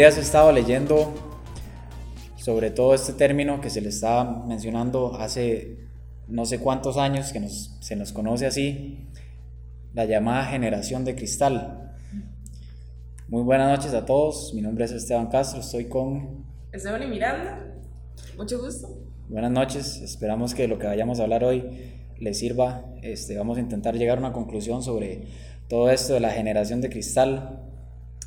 días he estado leyendo sobre todo este término que se le estaba mencionando hace no sé cuántos años, que se nos conoce así, la llamada generación de cristal. Muy buenas noches a todos, mi nombre es Esteban Castro, estoy con... Esteban y Miranda, mucho gusto. Buenas noches, esperamos que lo que vayamos a hablar hoy les sirva. Este, vamos a intentar llegar a una conclusión sobre todo esto de la generación de cristal.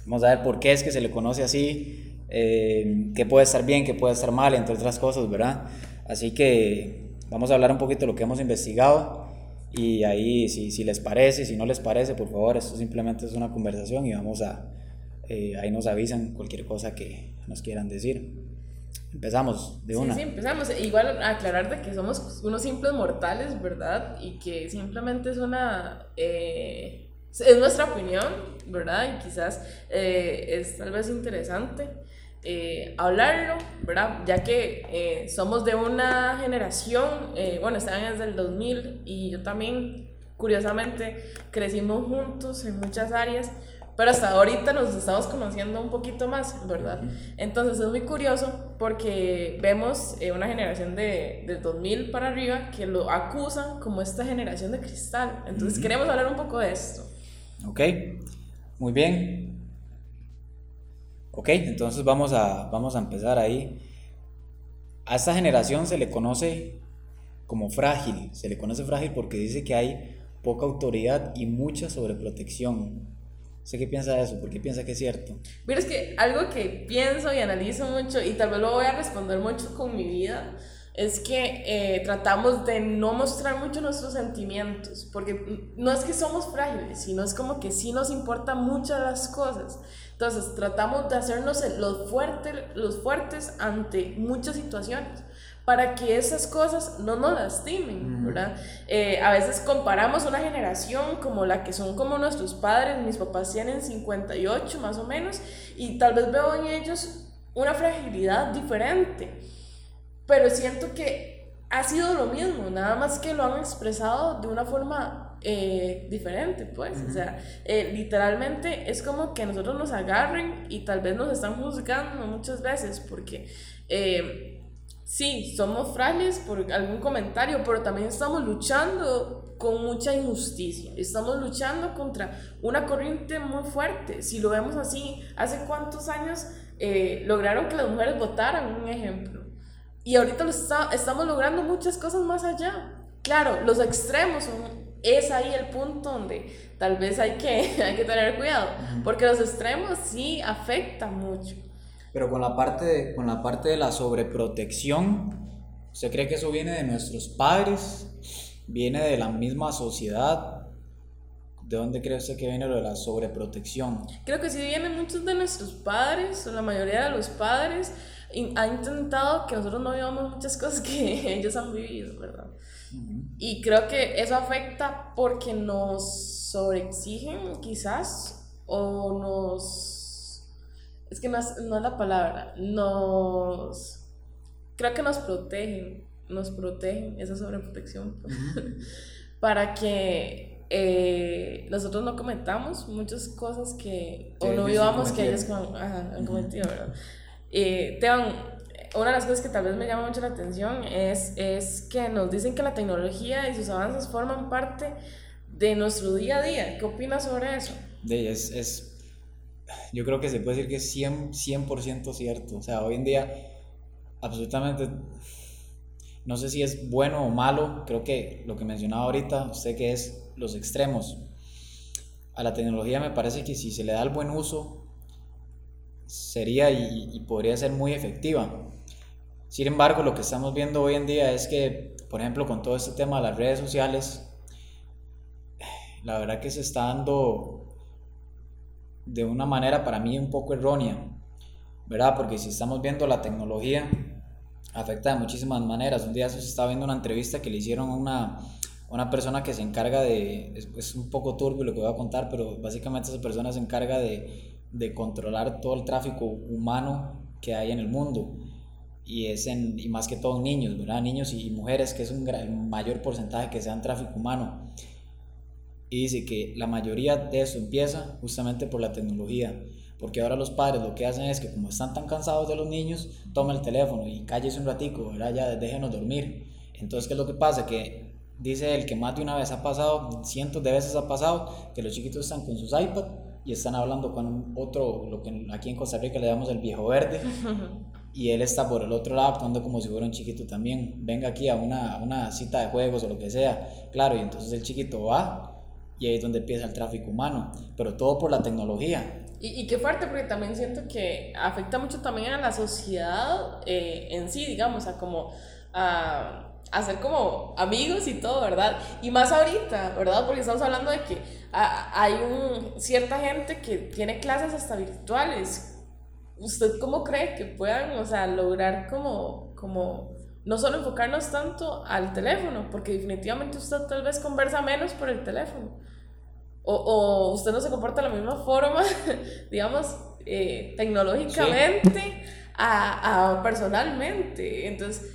Vamos a ver por qué es que se le conoce así, eh, qué puede estar bien, qué puede estar mal, entre otras cosas, ¿verdad? Así que vamos a hablar un poquito de lo que hemos investigado y ahí si, si les parece, si no les parece, por favor, esto simplemente es una conversación y vamos a, eh, ahí nos avisan cualquier cosa que nos quieran decir. Empezamos de una. Sí, sí, empezamos. Igual aclarar de que somos unos simples mortales, ¿verdad? Y que simplemente es una... Eh, es nuestra opinión, ¿verdad? Y quizás eh, es tal vez interesante eh, hablarlo, ¿verdad? Ya que eh, somos de una generación, bueno, están desde el 2000 y yo también, curiosamente, crecimos juntos en muchas áreas, pero hasta ahorita nos estamos conociendo un poquito más, ¿verdad? Entonces es muy curioso porque vemos una generación de, de 2000 para arriba que lo acusan como esta generación de cristal. Entonces queremos hablar un poco de esto. Ok, muy bien. Ok, entonces vamos a, vamos a empezar ahí. A esta generación se le conoce como frágil, se le conoce frágil porque dice que hay poca autoridad y mucha sobreprotección. ¿Sé qué piensa de eso? ¿Por qué piensa que es cierto? Mira, es que algo que pienso y analizo mucho y tal vez lo voy a responder mucho con mi vida es que eh, tratamos de no mostrar mucho nuestros sentimientos, porque no es que somos frágiles, sino es como que sí nos importan muchas las cosas. Entonces tratamos de hacernos los, fuertes los fuertes ante muchas situaciones para que esas cosas no nos lastimen, ¿verdad? Eh, a veces comparamos una generación como la que son como nuestros padres, mis papás tienen 58 más o menos, y tal vez veo en ellos una fragilidad diferente pero siento que ha sido lo mismo, nada más que lo han expresado de una forma eh, diferente, pues, o sea, eh, literalmente es como que nosotros nos agarren y tal vez nos están juzgando muchas veces porque... Eh, sí, somos frágiles por algún comentario, pero también estamos luchando con mucha injusticia. Estamos luchando contra una corriente muy fuerte. Si lo vemos así, ¿hace cuántos años lograron que las mujeres votaran? Un ejemplo. Y ahorita lo estamos logrando muchas cosas más allá. Claro, los extremos son, es ahí el punto donde tal vez hay que, hay que tener cuidado, porque los extremos sí afectan mucho. Pero con la parte de, con la parte de la sobreprotección, ¿se cree que eso viene de nuestros padres? ¿Viene de la misma sociedad? ¿De dónde cree usted que viene lo de la sobreprotección? Creo que sí viene muchos de nuestros padres, o la mayoría de los padres, ha intentado que nosotros no vivamos muchas cosas que ellos han vivido, ¿verdad? Y creo que eso afecta porque nos sobreexigen quizás o nos... Es que no es, no es la palabra, nos... Creo que nos protegen, nos protegen esa sobreprotección para que eh, nosotros no cometamos muchas cosas que, o no vivamos que ellos han cometido, ¿verdad? Eh, una de las cosas que tal vez me llama mucho la atención es, es que nos dicen que la tecnología y sus avances forman parte de nuestro día a día. ¿Qué opinas sobre eso? Es, es, yo creo que se puede decir que es 100%, 100 cierto. O sea, hoy en día, absolutamente, no sé si es bueno o malo, creo que lo que mencionaba ahorita, sé que es los extremos. A la tecnología me parece que si se le da el buen uso, sería y, podría ser muy efectiva. Sin embargo, lo que estamos viendo hoy en día es que, por ejemplo, con todo este tema de las redes sociales, la verdad que se está dando de una manera para mí un poco errónea, ¿verdad? Porque si estamos viendo la tecnología, afecta de muchísimas maneras. Un día se estaba viendo una entrevista que le hicieron a una, una persona que se encarga de, es, es, un poco turbio lo que voy a contar, pero básicamente esa persona se encarga de de controlar todo el tráfico humano que hay en el mundo. Y, es en, y más que todo niños, ¿verdad? Niños y mujeres, que es un el mayor porcentaje que sean tráfico humano. Y dice que la mayoría de eso empieza justamente por la tecnología. porque ahora los padres lo que hacen es que como están tan cansados de los niños, tomen el teléfono y cállese un ratico, ¿verdad? Ya déjenos dormir. Entonces, ¿qué es lo que pasa? Que dice él que más de una vez ha pasado, cientos de veces ha pasado, que los chiquitos están con sus iPads y están hablando con otro, lo que aquí en Costa Rica le llamamos el viejo verde, y él está por el otro lado actuando como si fuera un chiquito también. Venga aquí a una, una cita de juegos o lo que sea. Claro, y entonces el chiquito va y ahí es donde empieza el tráfico humano, pero todo por la tecnología. Y, y, qué fuerte, porque también siento que afecta mucho también a la sociedad eh, en sí, digamos, a como a, a, ser como amigos y todo, ¿verdad? Y más ahorita, ¿verdad? Porque estamos hablando de que hay un, cierta gente que tiene clases hasta virtuales. ¿Usted cómo cree que puedan, o sea, lograr como, como no solo enfocarnos tanto al teléfono, porque definitivamente usted tal vez conversa menos por el teléfono? o, o usted no se comporta de la misma forma, digamos, eh, tecnológicamente a, a, personalmente. Entonces,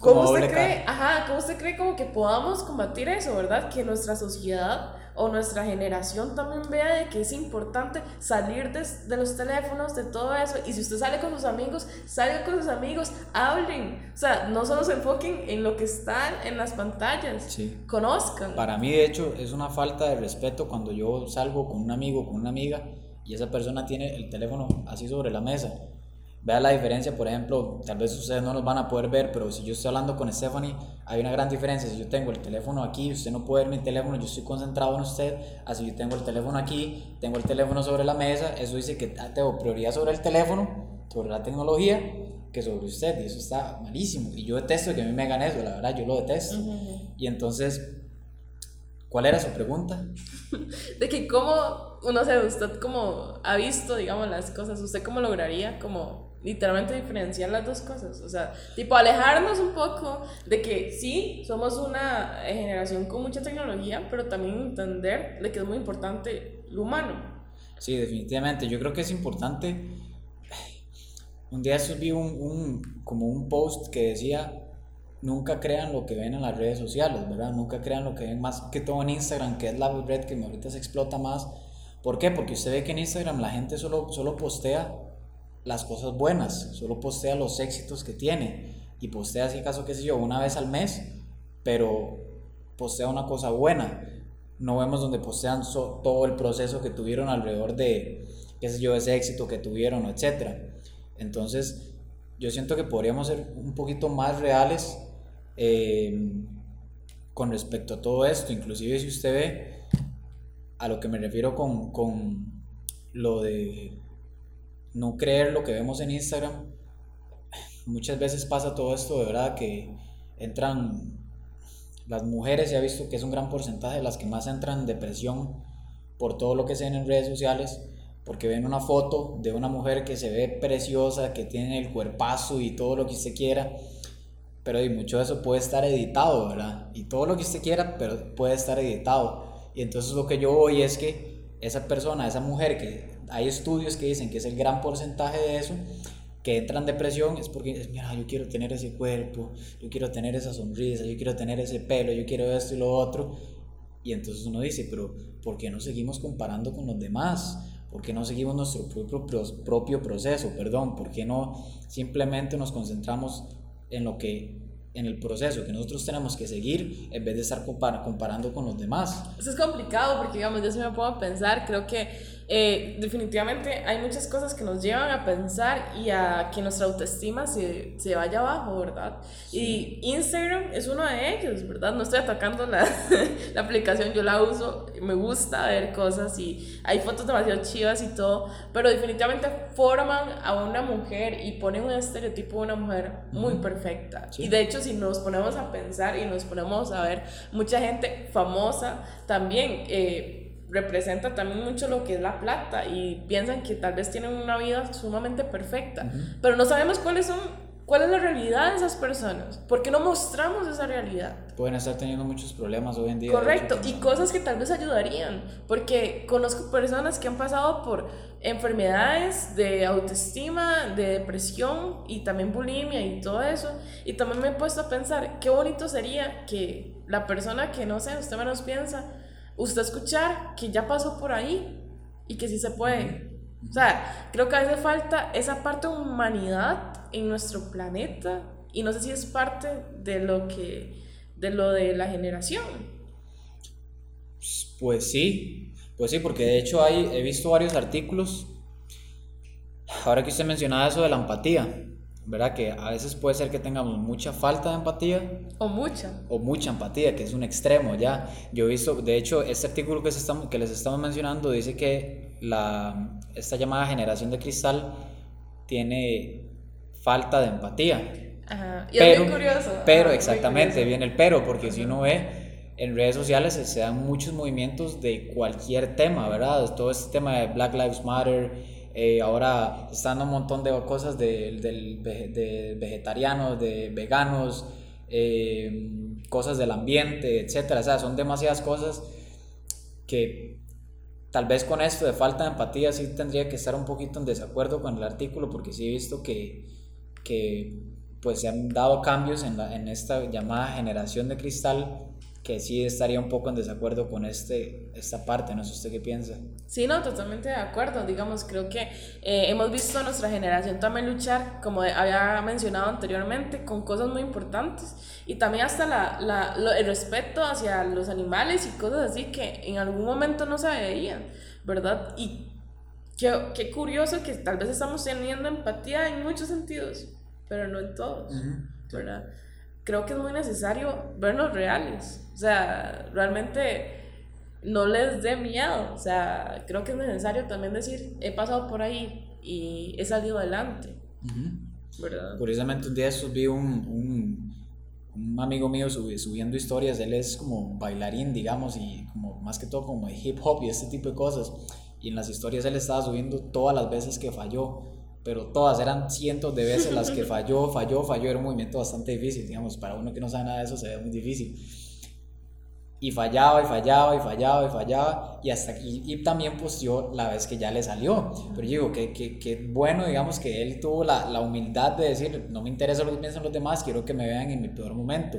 ¿cómo usted, cree, ajá, ¿cómo usted cree como que podamos combatir eso, verdad? Que nuestra sociedad o nuestra generación también vea de que es importante salir de, de, los teléfonos, de todo eso. Y si usted sale con sus amigos, salga con sus amigos, hablen. O sea, no solo se enfoquen en lo que está en las pantallas, sí. conozcan. Para mí, de hecho, es una falta de respeto cuando yo salgo con un amigo, con una amiga, y esa persona tiene el teléfono así sobre la mesa Vea la diferencia, por ejemplo, tal vez ustedes no nos van a poder ver, pero si yo estoy hablando con Stephanie, hay una gran diferencia. Si yo tengo el teléfono aquí, usted no puede ver mi teléfono, yo estoy concentrado en usted. Así yo tengo el teléfono aquí, tengo el teléfono sobre la mesa, eso dice que tengo prioridad sobre el teléfono, sobre la tecnología, que sobre usted, y eso está malísimo. Y yo detesto que a mí me hagan eso, la verdad, yo lo detesto. Y entonces, ¿cuál era su pregunta? De que cómo, no sé, usted como ha visto, digamos, las cosas, ¿usted cómo lograría como literalmente diferenciar las dos cosas. O sea, tipo alejarnos un poco de que sí, somos una generación con mucha tecnología, pero también entender de que es muy importante lo humano. Sí, definitivamente. Yo creo que es importante. Un día subí un, un, como un post que decía, nunca crean lo que ven en las redes sociales, ¿verdad? Nunca crean lo que ven más que todo en Instagram, que es la red que ahorita se explota más. ¿Por qué? Porque usted ve que en Instagram la gente solo, solo postea las cosas buenas, solo postea los éxitos que tiene y postea, si acaso, qué sé yo, una vez al mes, pero postea una cosa buena. No vemos donde postean todo el proceso que tuvieron alrededor de, qué sé yo, ese éxito que tuvieron, etc. Entonces, yo siento que podríamos ser un poquito más reales eh, con respecto a todo esto. Inclusive si usted ve a lo que me refiero con, con lo de no creer lo que vemos en Instagram. Muchas veces pasa todo esto de verdad que entran las mujeres, se ha visto que es un gran porcentaje las que más entran en depresión por todo lo que se ven en redes sociales, porque ven una foto de una mujer que se ve preciosa, que tiene el cuerpazo y todo lo que usted quiera, pero y mucho de eso puede estar editado, ¿verdad? Y todo lo que usted quiera, pero puede estar editado. Y entonces lo que yo voy es que esa persona, esa mujer que hay estudios que dicen que es el gran porcentaje de eso, que entran en depresión es porque, mira, yo quiero tener ese cuerpo, yo quiero tener esa sonrisa, yo quiero tener ese pelo, yo quiero esto y lo otro. Y entonces uno dice, pero ¿por qué no seguimos comparando con los demás? ¿Por qué no seguimos nuestro propio, propio proceso? Perdón, ¿por qué no simplemente nos concentramos en lo que en el proceso que nosotros tenemos que seguir en vez de estar comparando con los demás. Eso es complicado porque, digamos, yo se me puedo pensar, creo que eh, definitivamente hay muchas cosas que nos llevan a pensar y a que nuestra autoestima se, se vaya abajo, ¿verdad? Y Instagram es uno de ellos, ¿verdad? No estoy atacando la, la, aplicación, yo la uso, me gusta ver cosas y hay fotos demasiado chivas y todo, pero definitivamente forman a una mujer y ponen un estereotipo de una mujer muy perfecta. Y de hecho, si nos ponemos a pensar y nos ponemos a ver, mucha gente famosa también... Eh, representa también mucho lo que es la plata y piensan que tal vez tienen una vida sumamente perfecta, pero no sabemos cuáles son, cuál es la realidad de esas personas, ¿por qué no mostramos esa realidad? Pueden estar teniendo muchos problemas hoy en día. Correcto, y cosas que tal vez ayudarían, porque conozco personas que han pasado por enfermedades de autoestima, de depresión y también bulimia y todo eso, y también me he puesto a pensar, qué bonito sería que la persona que no sé, usted menos piensa, usted escuchar que ya pasó por ahí y que sí se puede. O sea, creo que veces falta esa parte de humanidad en nuestro planeta y no sé si es parte de lo que, de lo de la generación. Pues sí, pues sí, porque de hecho hay, he visto varios artículos, ahora que usted mencionaba eso de la empatía, ¿verdad? Que a veces puede ser que tengamos mucha falta de empatía. O mucha. O mucha empatía, que es un extremo ya. Yo he visto, de hecho, este artículo que, se que les estamos mencionando dice que la, esta llamada generación de cristal tiene falta de empatía. Ajá. Y pero, es muy curioso. Pero, exactamente, viene el pero, porque si uno ve en redes sociales se dan muchos movimientos de cualquier tema, ¿verdad? Todo este tema de Black Lives Matter, eh, ahora están un montón de cosas de, de, vegetarianos, de veganos, eh, cosas del ambiente, etcétera. O sea, son demasiadas cosas que tal vez con esto de falta de empatía sí tendría que estar un poquito en desacuerdo con el artículo porque sí he visto que, que pues se han dado cambios en, en esta llamada generación de cristal que sí estaría un poco en desacuerdo con este, esta parte, no sé usted qué piensa. Sí, no, totalmente de acuerdo, digamos, creo que eh, hemos visto a nuestra generación también luchar, como había mencionado anteriormente, con cosas muy importantes y también hasta la, la, el respeto hacia los animales y cosas así que en algún momento no se veían, ¿verdad? Y qué, qué curioso que tal vez estamos teniendo empatía en muchos sentidos, pero no en todos, ¿verdad? Creo que es muy necesario vernos reales. O sea, realmente no les dé miedo. O sea, creo que es necesario también decir, he pasado por ahí y he salido adelante. ¿Verdad? Curiosamente, un día esos vi un, un, un amigo mío subiendo historias. Él es como bailarín, digamos, y como más que todo como de hip hop y este tipo de cosas. Y en las historias él estaba subiendo todas las veces que falló pero todas eran cientos de veces las que falló, falló, falló, era un movimiento bastante difícil, digamos, para uno que no sabe nada de eso se ve muy difícil. Y fallaba y fallaba y fallaba y fallaba y hasta aquí, y también posteó la vez que ya le salió. Pero digo, que, que, que, bueno, digamos, que él tuvo la, la humildad de decir, no me interesa lo que piensan los demás, quiero que me vean en mi peor momento.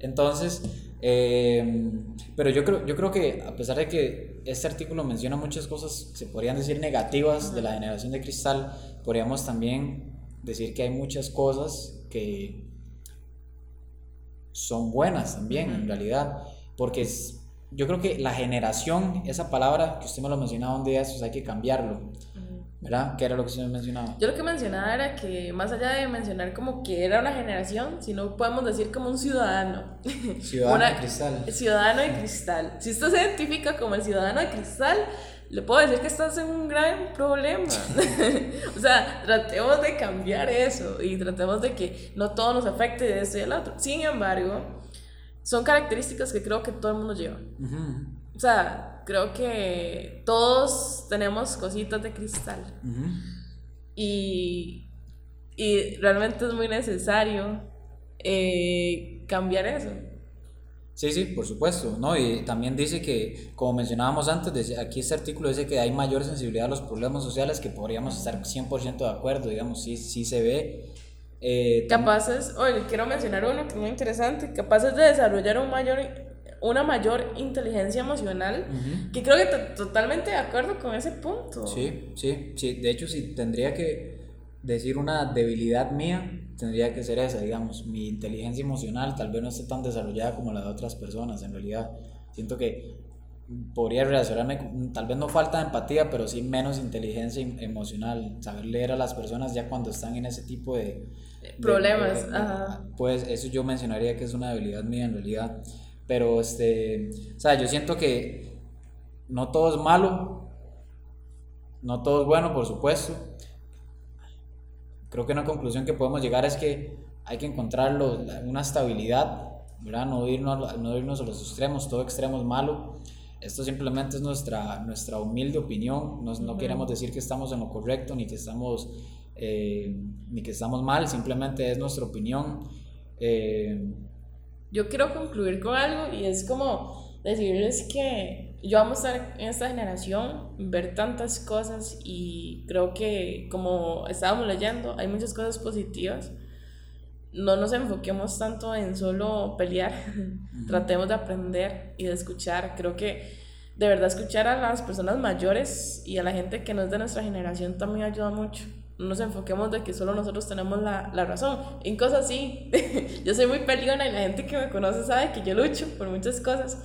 Entonces, eh, pero yo creo, yo creo que a pesar de que este artículo menciona muchas cosas, se podrían decir negativas de la generación de cristal, podríamos también decir que hay muchas cosas que son buenas también, en realidad, porque yo creo que la generación, esa palabra que usted me lo mencionaba un día, eso hay que cambiarlo. ¿Verdad? ¿Qué era lo que usted mencionaba? Yo lo que mencionaba era que más allá de mencionar como que era una generación, si no podemos decir como un ciudadano. Ciudadano de cristal. Ciudadano de cristal. Si usted se identifica como el ciudadano de cristal, le puedo decir que estás en un gran problema. o sea, tratemos de cambiar eso y tratemos de que no todo nos afecte de ese y del otro. Sin embargo, son características que creo que todo el mundo lleva. O sea, creo que todos tenemos cositas de cristal. y, y, realmente es muy necesario eh, cambiar eso. Sí, sí, por supuesto, ¿no? Y también dice que, como mencionábamos antes, aquí este artículo dice que hay mayor sensibilidad a los problemas sociales que podríamos estar 100% de acuerdo, digamos, sí, sí se ve. Eh, capaces, oye, quiero mencionar uno que es muy interesante, capaces de desarrollar un mayor, una mayor inteligencia emocional, que creo que totalmente de acuerdo con ese punto. Sí, sí, sí, de hecho, sí, tendría que decir una debilidad mía, tendría que ser esa, digamos, mi inteligencia emocional tal vez no esté tan desarrollada como la de otras personas, en realidad siento que podría relacionarme, tal vez no falta empatía, pero sí menos inteligencia em, emocional, saber leer a las personas ya cuando están en ese tipo de problemas. Pues eso yo mencionaría que es una debilidad mía en realidad, pero este, o sea, yo siento que no todo es malo, no todo es bueno, por supuesto, creo que una conclusión que podemos llegar es que hay que encontrar una estabilidad, ¿verdad? No irnos, no irnos a los extremos, todo extremo es malo. Esto simplemente es nuestra, nuestra humilde opinión, no, no queremos decir que estamos en lo correcto ni que estamos, eh, ni que estamos mal, simplemente es nuestra opinión. Eh, Yo quiero concluir con algo y es como decirles que yo amo estar en esta generación, ver tantas cosas y creo que como estábamos leyendo, hay muchas cosas positivas. No nos enfoquemos tanto en solo pelear, tratemos de aprender y de escuchar. Creo que de verdad escuchar a las personas mayores y a la gente que no es de nuestra generación también ayuda mucho. No nos enfoquemos de que solo nosotros tenemos la, la razón. En cosas sí, yo soy muy peleona y la gente que me conoce sabe que yo lucho por muchas cosas,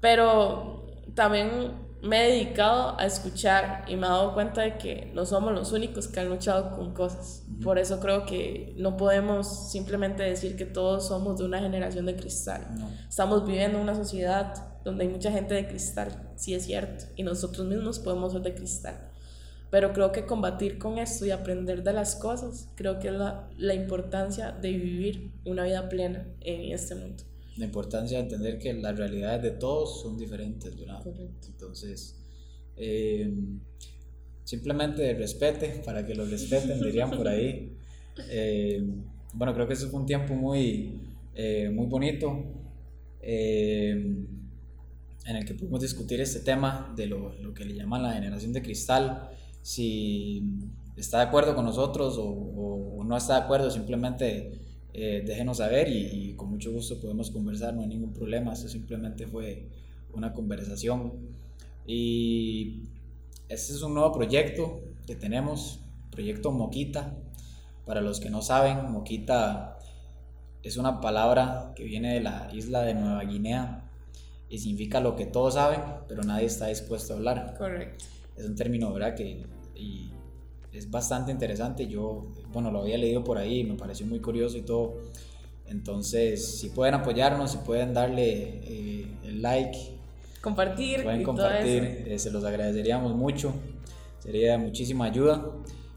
pero también me he dedicado a escuchar y me he dado cuenta de que no somos los únicos que han luchado con cosas. Por eso creo que no podemos simplemente decir que todos somos de una generación de cristal. Estamos viviendo en una sociedad donde hay mucha gente de cristal, sí es cierto, y nosotros mismos podemos ser de cristal. Pero creo que combatir con esto y aprender de las cosas, creo que es la, la importancia de vivir una vida plena en este mundo la importancia de entender que las realidades de todos son diferentes, ¿verdad? Correcto. Entonces, eh, simplemente respete, para que los respeten, dirían por ahí. Eh, bueno, creo que eso fue un tiempo muy, eh, muy bonito en el que pudimos discutir este tema de lo, lo, que le llaman la generación de cristal. Si está de acuerdo con nosotros o, o no está de acuerdo, simplemente eh, déjenos saber y, con mucho gusto podemos conversar, no hay ningún problema, esto simplemente fue una conversación. Y este es un nuevo proyecto que tenemos, proyecto Moquita. Para los que no saben, Moquita es una palabra que viene de la isla de Nueva Guinea y significa lo que todos saben, pero nadie está dispuesto a hablar. Correcto. Es un término, ¿verdad? Que, y es bastante interesante. Yo, bueno, lo había leído por ahí, me pareció muy curioso y todo. Entonces, si pueden apoyarnos, si pueden darle eh, el like, compartir, pueden compartir, eh, se los agradeceríamos mucho. Sería de muchísima ayuda.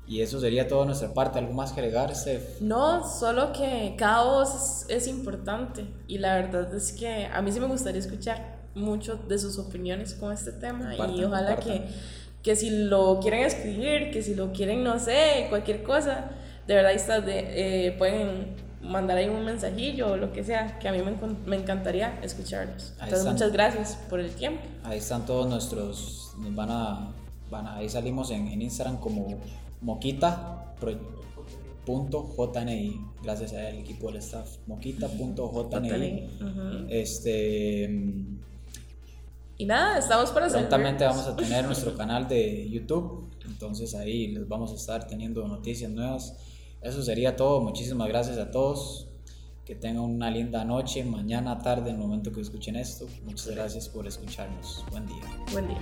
Y eso sería toda nuestra parte. ¿Algo más que agregar, Steph? No, solo que cada voz es, es importante. Y la verdad es que a mí sí me gustaría escuchar mucho de sus opiniones con este tema. y ojalá que que si lo quieren escribir, que si lo quieren, no sé, cualquier cosa, de verdad está de, eh, pueden mandar ahí un mensajillo o lo que sea, que a mí me, me encantaría escucharlos. Entonces, muchas gracias por el tiempo. Ahí están todos nuestros, van a, van a ahí salimos en, en Instagram como moquita.jni, gracias al equipo del staff, moquita.jni. Este y nada, estamos para Prontamente vamos a tener nuestro canal de YouTube, entonces ahí les vamos a estar teniendo noticias nuevas. Eso sería todo, muchísimas gracias a todos. Que tengan una linda noche, mañana, tarde, en el momento que escuchen esto. Muchas gracias por escucharnos. Buen día. Buen día.